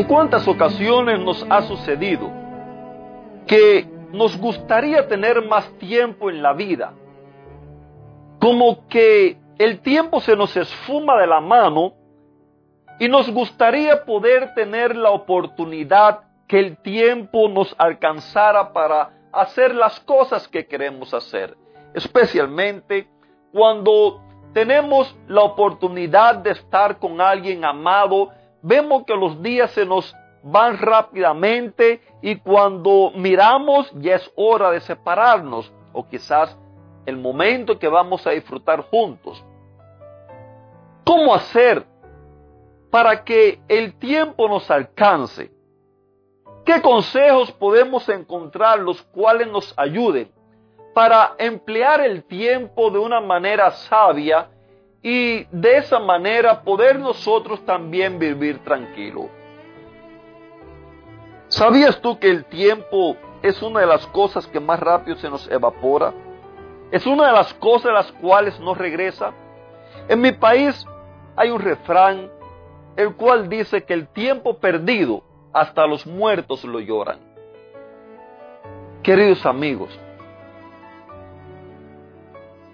¿En cuántas ocasiones nos ha sucedido que nos gustaría tener más tiempo en la vida? Como que el tiempo se nos esfuma de la mano y nos gustaría poder tener la oportunidad que el tiempo nos alcanzara para hacer las cosas que queremos hacer. Especialmente cuando tenemos la oportunidad de estar con alguien amado vemos que los días se nos van rápidamente y cuando miramos ya es hora de separarnos o quizás el momento que vamos a disfrutar juntos. ¿Cómo hacer para que el tiempo nos alcance? ¿Qué consejos podemos encontrar los cuales nos ayuden para emplear el tiempo de una manera sabia y de esa manera poder nosotros también vivir tranquilo. ¿Sabías tú que el tiempo es una de las cosas que más rápido se nos evapora? Es una de las cosas las cuales no regresa. En mi país hay un refrán el cual dice que el tiempo perdido hasta los muertos lo lloran. Queridos amigos,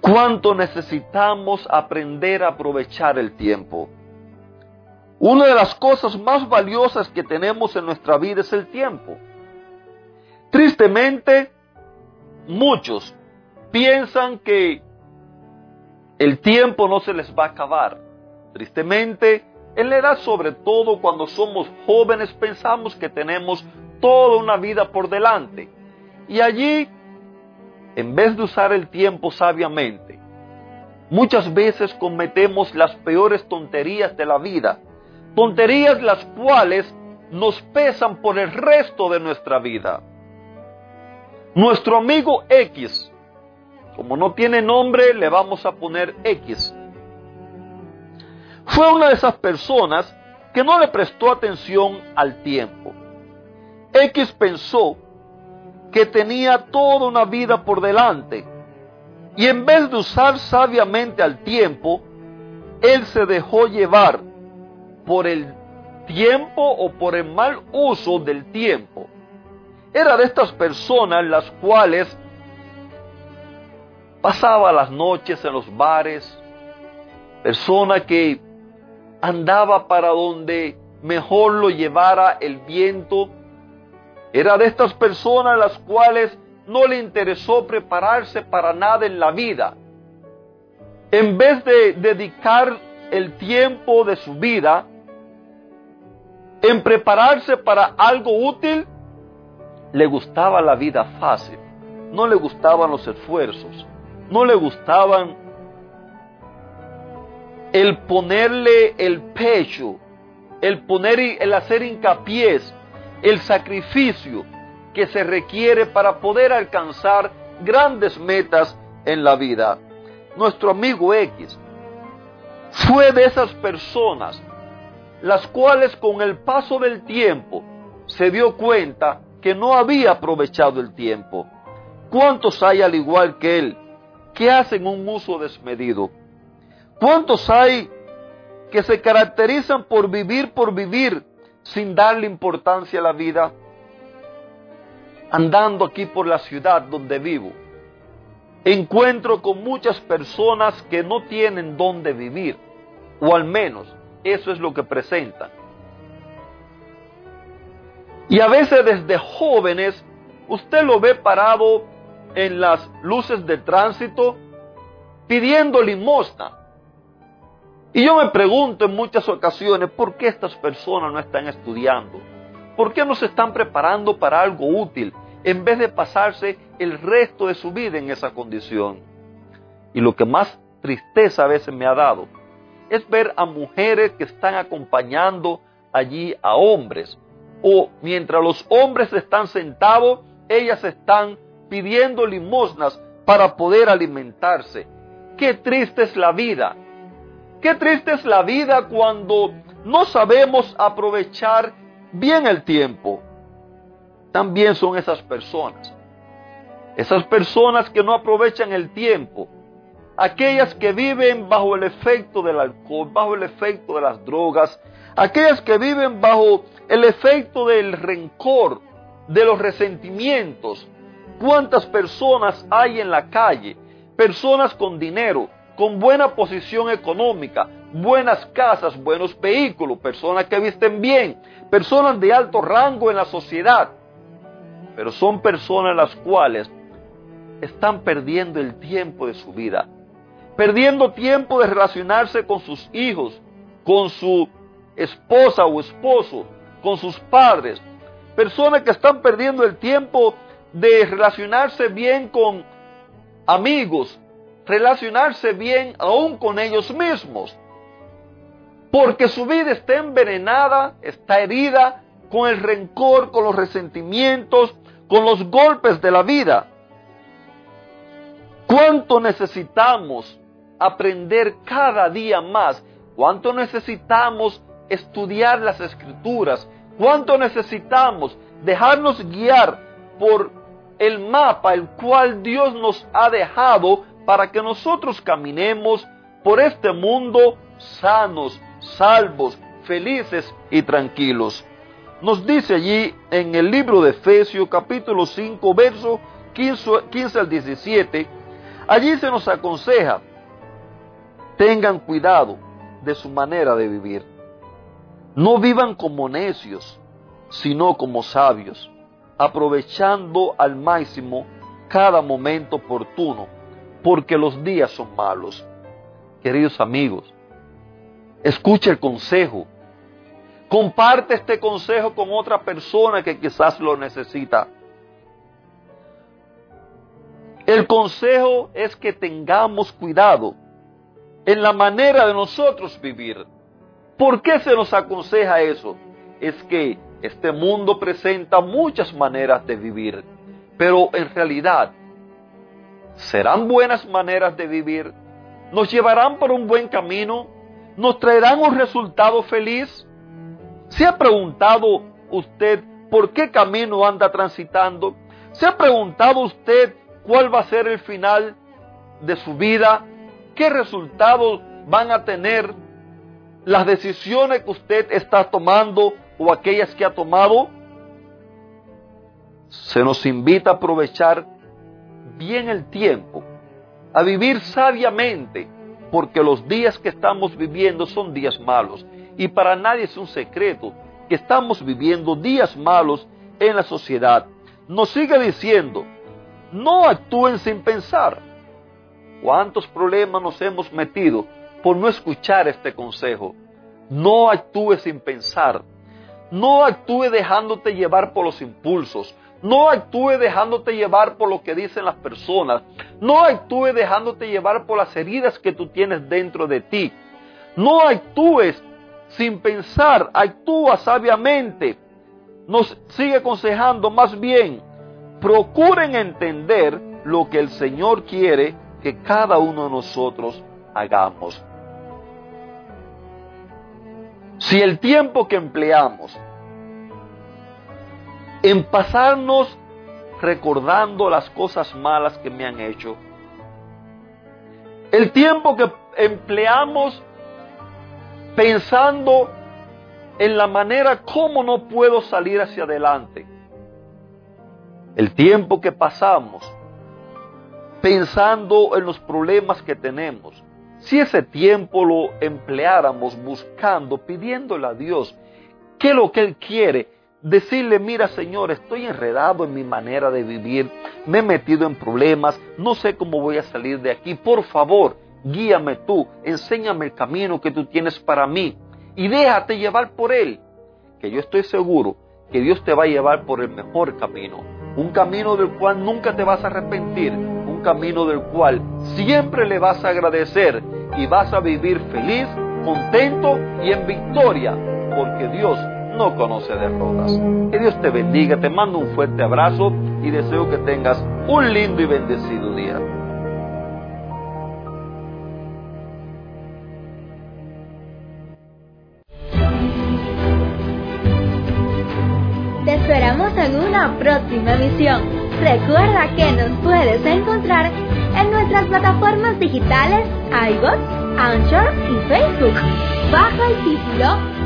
cuánto necesitamos aprender a aprovechar el tiempo. Una de las cosas más valiosas que tenemos en nuestra vida es el tiempo. Tristemente, muchos piensan que el tiempo no se les va a acabar. Tristemente, en la edad sobre todo cuando somos jóvenes pensamos que tenemos toda una vida por delante. Y allí en vez de usar el tiempo sabiamente, muchas veces cometemos las peores tonterías de la vida, tonterías las cuales nos pesan por el resto de nuestra vida. Nuestro amigo X, como no tiene nombre, le vamos a poner X. Fue una de esas personas que no le prestó atención al tiempo. X pensó que tenía toda una vida por delante. Y en vez de usar sabiamente al tiempo, él se dejó llevar por el tiempo o por el mal uso del tiempo. Era de estas personas las cuales pasaba las noches en los bares, persona que andaba para donde mejor lo llevara el viento, era de estas personas las cuales no le interesó prepararse para nada en la vida. En vez de dedicar el tiempo de su vida en prepararse para algo útil, le gustaba la vida fácil, no le gustaban los esfuerzos, no le gustaban el ponerle el pecho, el poner el hacer hincapié el sacrificio que se requiere para poder alcanzar grandes metas en la vida. Nuestro amigo X fue de esas personas las cuales con el paso del tiempo se dio cuenta que no había aprovechado el tiempo. ¿Cuántos hay al igual que él que hacen un uso desmedido? ¿Cuántos hay que se caracterizan por vivir por vivir sin darle importancia a la vida, andando aquí por la ciudad donde vivo, encuentro con muchas personas que no tienen dónde vivir, o al menos eso es lo que presentan. Y a veces desde jóvenes, usted lo ve parado en las luces de tránsito pidiendo limosna. Y yo me pregunto en muchas ocasiones, ¿por qué estas personas no están estudiando? ¿Por qué no se están preparando para algo útil en vez de pasarse el resto de su vida en esa condición? Y lo que más tristeza a veces me ha dado es ver a mujeres que están acompañando allí a hombres. O mientras los hombres están sentados, ellas están pidiendo limosnas para poder alimentarse. Qué triste es la vida. Qué triste es la vida cuando no sabemos aprovechar bien el tiempo. También son esas personas. Esas personas que no aprovechan el tiempo. Aquellas que viven bajo el efecto del alcohol, bajo el efecto de las drogas. Aquellas que viven bajo el efecto del rencor, de los resentimientos. ¿Cuántas personas hay en la calle? Personas con dinero, con buena posición económica, buenas casas, buenos vehículos, personas que visten bien, personas de alto rango en la sociedad. Pero son personas las cuales están perdiendo el tiempo de su vida, perdiendo tiempo de relacionarse con sus hijos, con su esposa o esposo, con sus padres, personas que están perdiendo el tiempo de relacionarse bien con amigos, relacionarse bien aún con ellos mismos. Porque su vida está envenenada, está herida con el rencor, con los resentimientos, con los golpes de la vida. ¿Cuánto necesitamos aprender cada día más? ¿Cuánto necesitamos estudiar las escrituras? ¿Cuánto necesitamos dejarnos guiar por el mapa el cual Dios nos ha dejado para que nosotros caminemos por este mundo sanos, salvos, felices y tranquilos. Nos dice allí en el libro de Efesios capítulo 5 verso 15, al 17, allí se nos aconseja, tengan cuidado de su manera de vivir. No vivan como necios, sino como sabios aprovechando al máximo cada momento oportuno, porque los días son malos. Queridos amigos, escuche el consejo. Comparte este consejo con otra persona que quizás lo necesita. El consejo es que tengamos cuidado en la manera de nosotros vivir. ¿Por qué se nos aconseja eso? Es que este mundo presenta muchas maneras de vivir, pero en realidad, ¿serán buenas maneras de vivir? ¿Nos llevarán por un buen camino? ¿Nos traerán un resultado feliz? ¿Se ha preguntado usted por qué camino anda transitando? ¿Se ha preguntado usted cuál va a ser el final de su vida? ¿Qué resultados van a tener las decisiones que usted está tomando o aquellas que ha tomado, se nos invita a aprovechar bien el tiempo, a vivir sabiamente, porque los días que estamos viviendo son días malos y para nadie es un secreto que estamos viviendo días malos en la sociedad. Nos sigue diciendo, no actúen sin pensar. ¿Cuántos problemas nos hemos metido por no escuchar este consejo? No actúe sin pensar. No actúe dejándote llevar por los impulsos. No actúe dejándote llevar por lo que dicen las personas. No actúe dejándote llevar por las heridas que tú tienes dentro de ti. No actúes sin pensar, actúa sabiamente. Nos sigue aconsejando más bien, procuren entender lo que el Señor quiere que cada uno de nosotros hagamos. Si el tiempo que empleamos en pasarnos recordando las cosas malas que me han hecho, el tiempo que empleamos pensando en la manera como no puedo salir hacia adelante, el tiempo que pasamos pensando en los problemas que tenemos, si ese tiempo lo empleáramos buscando, pidiéndole a Dios qué es lo que Él quiere, decirle, mira Señor, estoy enredado en mi manera de vivir, me he metido en problemas, no sé cómo voy a salir de aquí, por favor, guíame tú, enséñame el camino que tú tienes para mí y déjate llevar por Él, que yo estoy seguro que Dios te va a llevar por el mejor camino, un camino del cual nunca te vas a arrepentir, un camino del cual siempre le vas a agradecer y vas a vivir feliz contento y en victoria, porque Dios no conoce derrotas. Que Dios te bendiga, te mando un fuerte abrazo y deseo que tengas un lindo y bendecido día. Esperamos en una próxima emisión. Recuerda que nos puedes encontrar en nuestras plataformas digitales iBots, Anchor y Facebook bajo el título